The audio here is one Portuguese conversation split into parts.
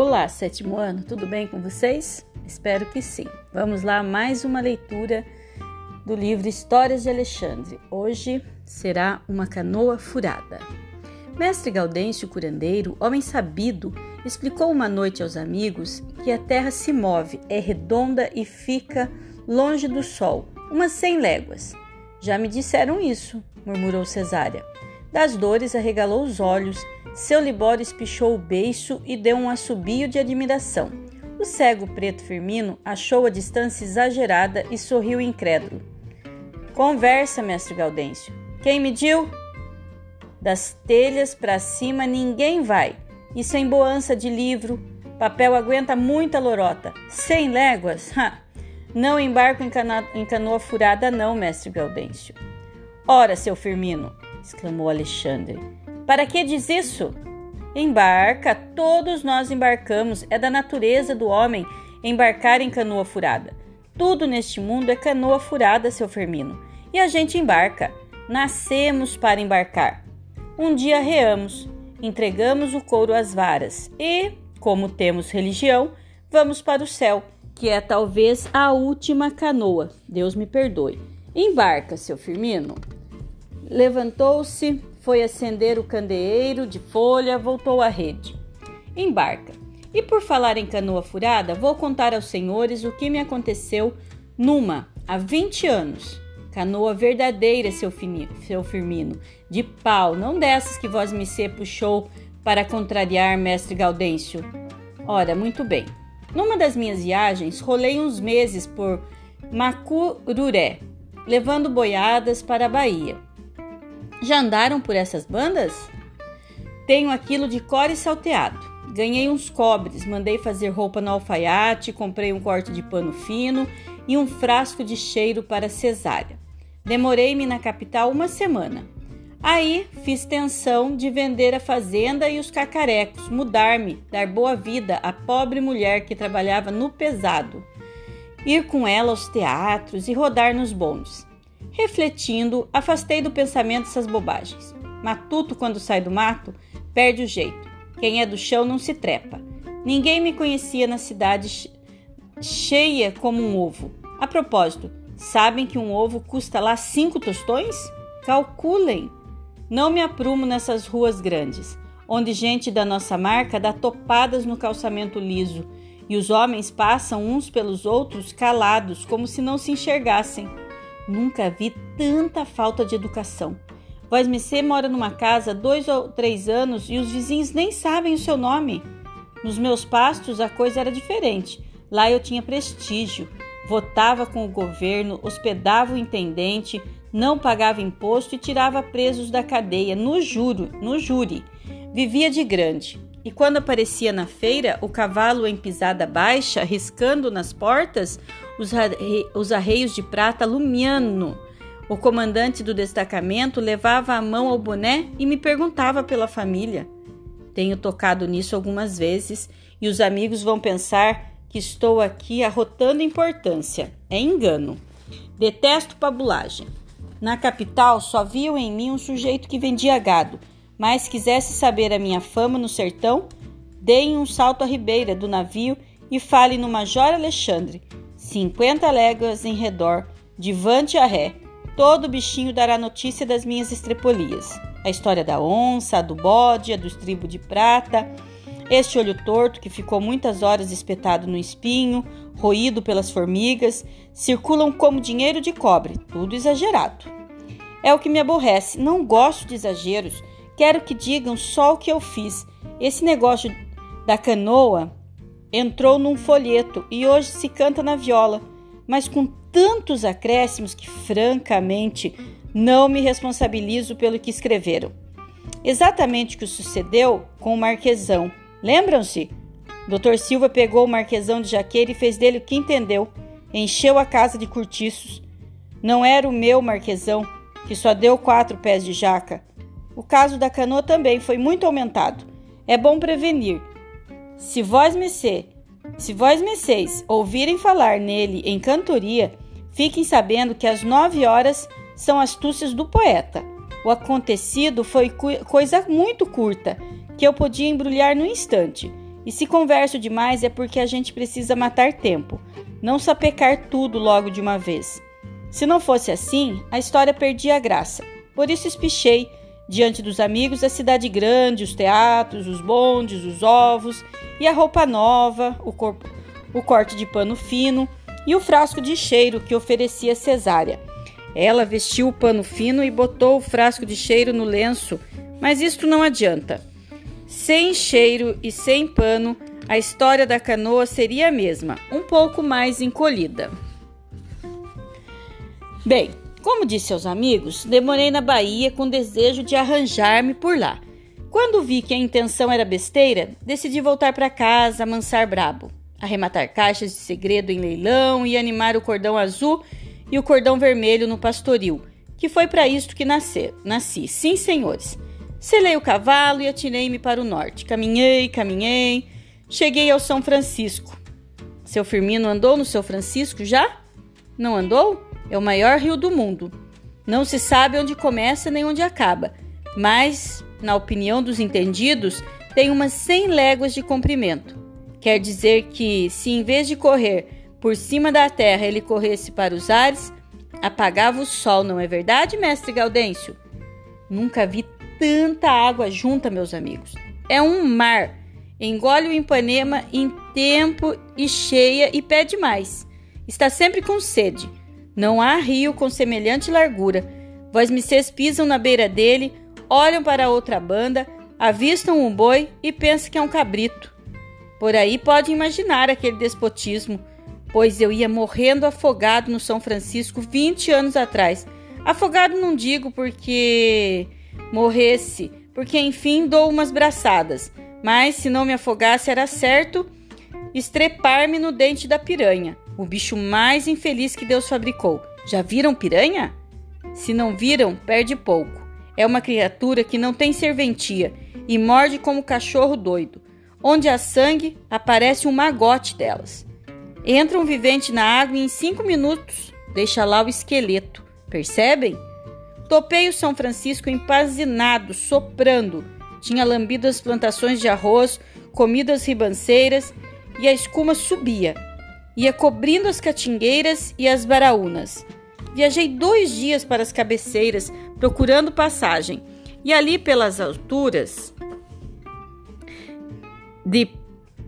Olá, sétimo ano, tudo bem com vocês? Espero que sim. Vamos lá, mais uma leitura do livro Histórias de Alexandre. Hoje será uma canoa furada. Mestre Gaudêncio Curandeiro, homem sabido, explicou uma noite aos amigos que a terra se move, é redonda e fica longe do sol, umas cem léguas. Já me disseram isso, murmurou Cesária. Das dores arregalou os olhos seu Libório espichou o beiço e deu um assobio de admiração. O cego preto Firmino achou a distância exagerada e sorriu incrédulo. Conversa, mestre Gaudêncio. Quem mediu? Das telhas para cima ninguém vai. Isso é emboança de livro. Papel aguenta muita lorota. Cem léguas? Ha! Não embarco em, cana em canoa furada, não, mestre Gaudêncio. Ora, seu Firmino! exclamou Alexandre. Para que diz isso? Embarca, todos nós embarcamos, é da natureza do homem embarcar em canoa furada. Tudo neste mundo é canoa furada, seu Firmino. E a gente embarca. Nascemos para embarcar. Um dia reamos, entregamos o couro às varas e, como temos religião, vamos para o céu, que é talvez a última canoa. Deus me perdoe. Embarca, seu Firmino. Levantou-se, foi acender o candeeiro de folha, voltou à rede. Embarca. E por falar em canoa furada, vou contar aos senhores o que me aconteceu numa, há 20 anos. Canoa verdadeira, seu, finino, seu Firmino, de pau, não dessas que vós me puxou para contrariar mestre Gaudêncio. Ora, muito bem. Numa das minhas viagens, rolei uns meses por Macururé, levando boiadas para a Bahia. Já andaram por essas bandas? Tenho aquilo de core salteado. Ganhei uns cobres, mandei fazer roupa no alfaiate, comprei um corte de pano fino e um frasco de cheiro para cesárea. Demorei-me na capital uma semana. Aí fiz tensão de vender a fazenda e os cacarecos, mudar-me, dar boa vida à pobre mulher que trabalhava no pesado, ir com ela aos teatros e rodar nos bondes. Refletindo, afastei do pensamento essas bobagens. Matuto, quando sai do mato, perde o jeito. Quem é do chão não se trepa. Ninguém me conhecia na cidade cheia como um ovo. A propósito, sabem que um ovo custa lá cinco tostões? Calculem! Não me aprumo nessas ruas grandes, onde gente da nossa marca dá topadas no calçamento liso e os homens passam uns pelos outros calados, como se não se enxergassem. Nunca vi tanta falta de educação. Vosmecê mora numa casa dois ou três anos e os vizinhos nem sabem o seu nome. Nos meus pastos a coisa era diferente. Lá eu tinha prestígio, votava com o governo, hospedava o intendente, não pagava imposto e tirava presos da cadeia no juro, no júri. Vivia de grande. E quando aparecia na feira o cavalo em pisada baixa, riscando nas portas os, os arreios de prata lumiano, o comandante do destacamento levava a mão ao boné e me perguntava pela família. Tenho tocado nisso algumas vezes e os amigos vão pensar que estou aqui arrotando importância. É engano. Detesto pabulagem. Na capital só viam em mim um sujeito que vendia gado mas quisesse saber a minha fama no sertão, deem um salto à ribeira do navio e fale no Major Alexandre, cinquenta léguas em redor, de vante a ré. Todo bichinho dará notícia das minhas estrepolias. A história da onça, a do bode, a do estribo de prata, este olho torto que ficou muitas horas espetado no espinho, roído pelas formigas, circulam como dinheiro de cobre, tudo exagerado. É o que me aborrece, não gosto de exageros Quero que digam só o que eu fiz. Esse negócio da canoa entrou num folheto e hoje se canta na viola, mas com tantos acréscimos que, francamente, não me responsabilizo pelo que escreveram. Exatamente o que sucedeu com o Marquesão. Lembram-se? Dr. Silva pegou o Marquesão de Jaqueira e fez dele o que entendeu. Encheu a casa de cortiços. Não era o meu Marquesão, que só deu quatro pés de jaca. O caso da canoa também foi muito aumentado. É bom prevenir. Se vós mecê, se vós meceis ouvirem falar nele em cantoria, fiquem sabendo que as nove horas são astúcias do poeta. O acontecido foi coisa muito curta, que eu podia embrulhar no instante, E se converso demais é porque a gente precisa matar tempo, não sapecar tudo logo de uma vez. Se não fosse assim, a história perdia a graça. Por isso espichei diante dos amigos a cidade grande, os teatros, os bondes, os ovos e a roupa nova, o, corpo, o corte de pano fino e o frasco de cheiro que oferecia Cesária. Ela vestiu o pano fino e botou o frasco de cheiro no lenço, mas isto não adianta. Sem cheiro e sem pano, a história da canoa seria a mesma, um pouco mais encolhida. Bem, como disse aos amigos, demorei na Bahia com desejo de arranjar-me por lá. Quando vi que a intenção era besteira, decidi voltar para casa, amansar brabo, arrematar caixas de segredo em leilão e animar o cordão azul e o cordão vermelho no pastoril, que foi para isto que nascer, nasci. Sim, senhores. Selei o cavalo e atirei-me para o norte. Caminhei, caminhei, cheguei ao São Francisco. Seu Firmino andou no São Francisco já? Não andou? É o maior rio do mundo. Não se sabe onde começa nem onde acaba, mas, na opinião dos entendidos, tem umas 100 léguas de comprimento. Quer dizer que, se em vez de correr por cima da terra ele corresse para os ares, apagava o sol, não é verdade, mestre Gaudêncio? Nunca vi tanta água junta, meus amigos. É um mar. Engole o Ipanema em tempo e cheia e pede mais. Está sempre com sede. Não há rio com semelhante largura. Vós-me pisam na beira dele, olham para a outra banda, avistam um boi e pensam que é um cabrito. Por aí pode imaginar aquele despotismo, pois eu ia morrendo afogado no São Francisco 20 anos atrás. Afogado não digo porque morresse, porque enfim dou umas braçadas, mas se não me afogasse era certo estrepar-me no dente da piranha, o bicho mais infeliz que Deus fabricou. Já viram piranha? Se não viram, perde pouco. É uma criatura que não tem serventia e morde como cachorro doido. Onde há sangue, aparece um magote delas. Entra um vivente na água e em cinco minutos deixa lá o esqueleto. Percebem? Topei o São Francisco empazinado, soprando. Tinha lambido as plantações de arroz, comido as ribanceiras e a escuma subia. Ia cobrindo as catingueiras e as baraúnas. Viajei dois dias para as cabeceiras, procurando passagem, e ali pelas alturas de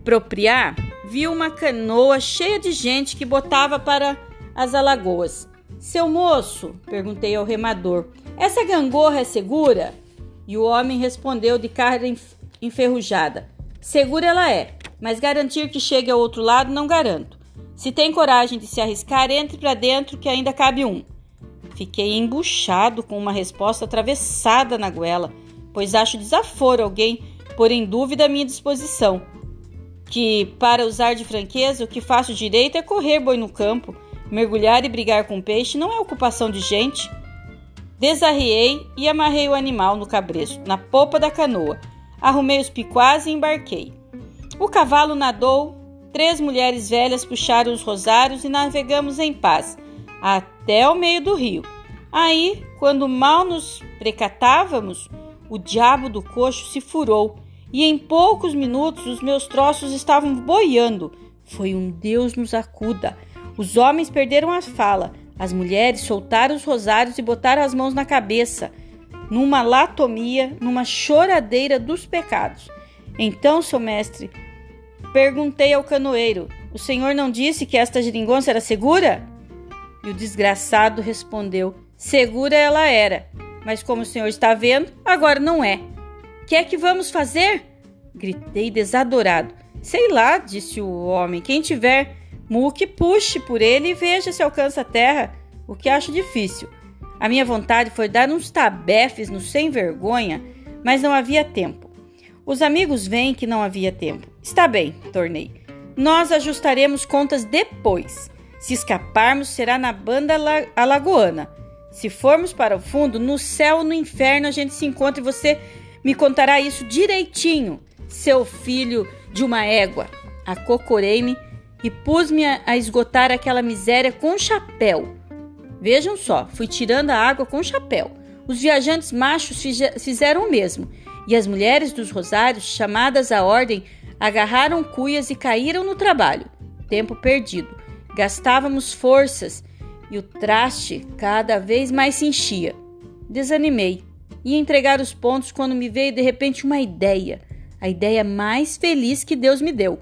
Propriar, vi uma canoa cheia de gente que botava para as alagoas. Seu moço, perguntei ao remador, essa gangorra é segura? E o homem respondeu de cara enferrujada: Segura ela é, mas garantir que chegue ao outro lado não garanto. Se tem coragem de se arriscar, entre para dentro que ainda cabe um. Fiquei embuchado com uma resposta atravessada na goela, pois acho desaforo alguém pôr em dúvida a minha disposição. Que, para usar de franqueza, o que faço direito é correr boi no campo Mergulhar e brigar com peixe não é ocupação de gente. Desarriei e amarrei o animal no cabresto, na popa da canoa. Arrumei os piquás e embarquei. O cavalo nadou, três mulheres velhas puxaram os rosários e navegamos em paz, até o meio do rio. Aí, quando mal nos precatávamos, o diabo do coxo se furou e em poucos minutos os meus troços estavam boiando. Foi um Deus nos acuda. Os homens perderam a fala, as mulheres soltaram os rosários e botaram as mãos na cabeça, numa latomia, numa choradeira dos pecados. Então, seu mestre, perguntei ao canoeiro: O senhor não disse que esta geringonça era segura? E o desgraçado respondeu: Segura ela era, mas como o senhor está vendo, agora não é. Que é que vamos fazer? Gritei desadorado. Sei lá, disse o homem. Quem tiver Muque puxe por ele e veja se alcança a terra, o que acho difícil. A minha vontade foi dar uns tabefes no sem vergonha, mas não havia tempo. Os amigos veem que não havia tempo. Está bem, tornei. Nós ajustaremos contas depois. Se escaparmos, será na banda alagoana. Se formos para o fundo, no céu ou no inferno a gente se encontra e você me contará isso direitinho, seu filho de uma égua. Acocorei-me e pus-me a esgotar aquela miséria com chapéu. Vejam só, fui tirando a água com chapéu. Os viajantes machos fizeram o mesmo e as mulheres dos rosários, chamadas à ordem, agarraram cuias e caíram no trabalho. Tempo perdido. Gastávamos forças e o traste cada vez mais se enchia. Desanimei. Ia entregar os pontos quando me veio de repente uma ideia. A ideia mais feliz que Deus me deu.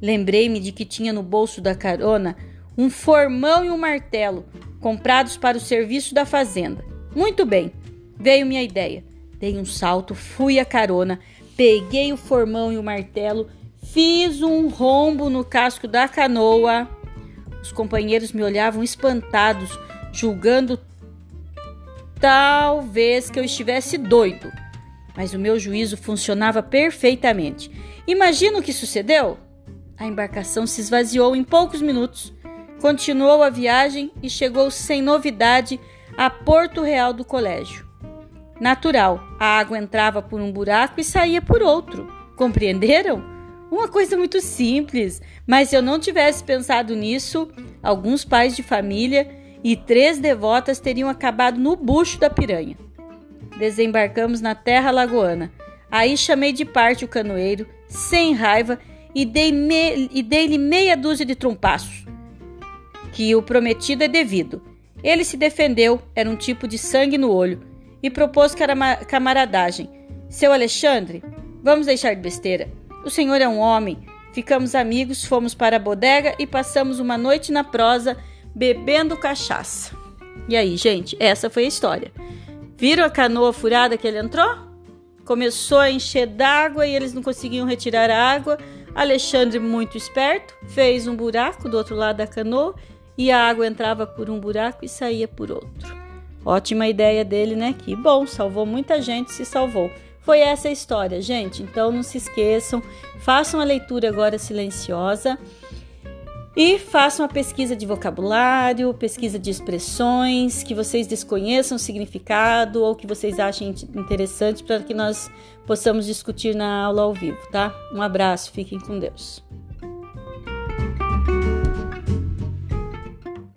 Lembrei-me de que tinha no bolso da carona um formão e um martelo, comprados para o serviço da fazenda. Muito bem, veio minha ideia. Dei um salto, fui à carona, peguei o formão e o martelo, fiz um rombo no casco da canoa. Os companheiros me olhavam espantados, julgando talvez que eu estivesse doido. Mas o meu juízo funcionava perfeitamente. Imagina o que sucedeu? A embarcação se esvaziou em poucos minutos. Continuou a viagem e chegou sem novidade a Porto Real do colégio. Natural, a água entrava por um buraco e saía por outro. Compreenderam? Uma coisa muito simples, mas se eu não tivesse pensado nisso, alguns pais de família e três devotas teriam acabado no bucho da piranha. Desembarcamos na terra lagoana. Aí chamei de parte o canoeiro, sem raiva, e dei-lhe me... dei meia dúzia de trompaços. Que o prometido é devido. Ele se defendeu, era um tipo de sangue no olho, e propôs camaradagem. Seu Alexandre, vamos deixar de besteira. O senhor é um homem. Ficamos amigos, fomos para a bodega e passamos uma noite na prosa bebendo cachaça. E aí, gente, essa foi a história. Viram a canoa furada que ele entrou? Começou a encher d'água e eles não conseguiam retirar a água. Alexandre, muito esperto, fez um buraco do outro lado da canoa e a água entrava por um buraco e saía por outro. Ótima ideia dele, né? Que bom, salvou muita gente, se salvou. Foi essa a história, gente. Então não se esqueçam, façam a leitura agora silenciosa e façam a pesquisa de vocabulário, pesquisa de expressões que vocês desconheçam o significado ou que vocês achem interessante para que nós possamos discutir na aula ao vivo, tá? Um abraço, fiquem com Deus.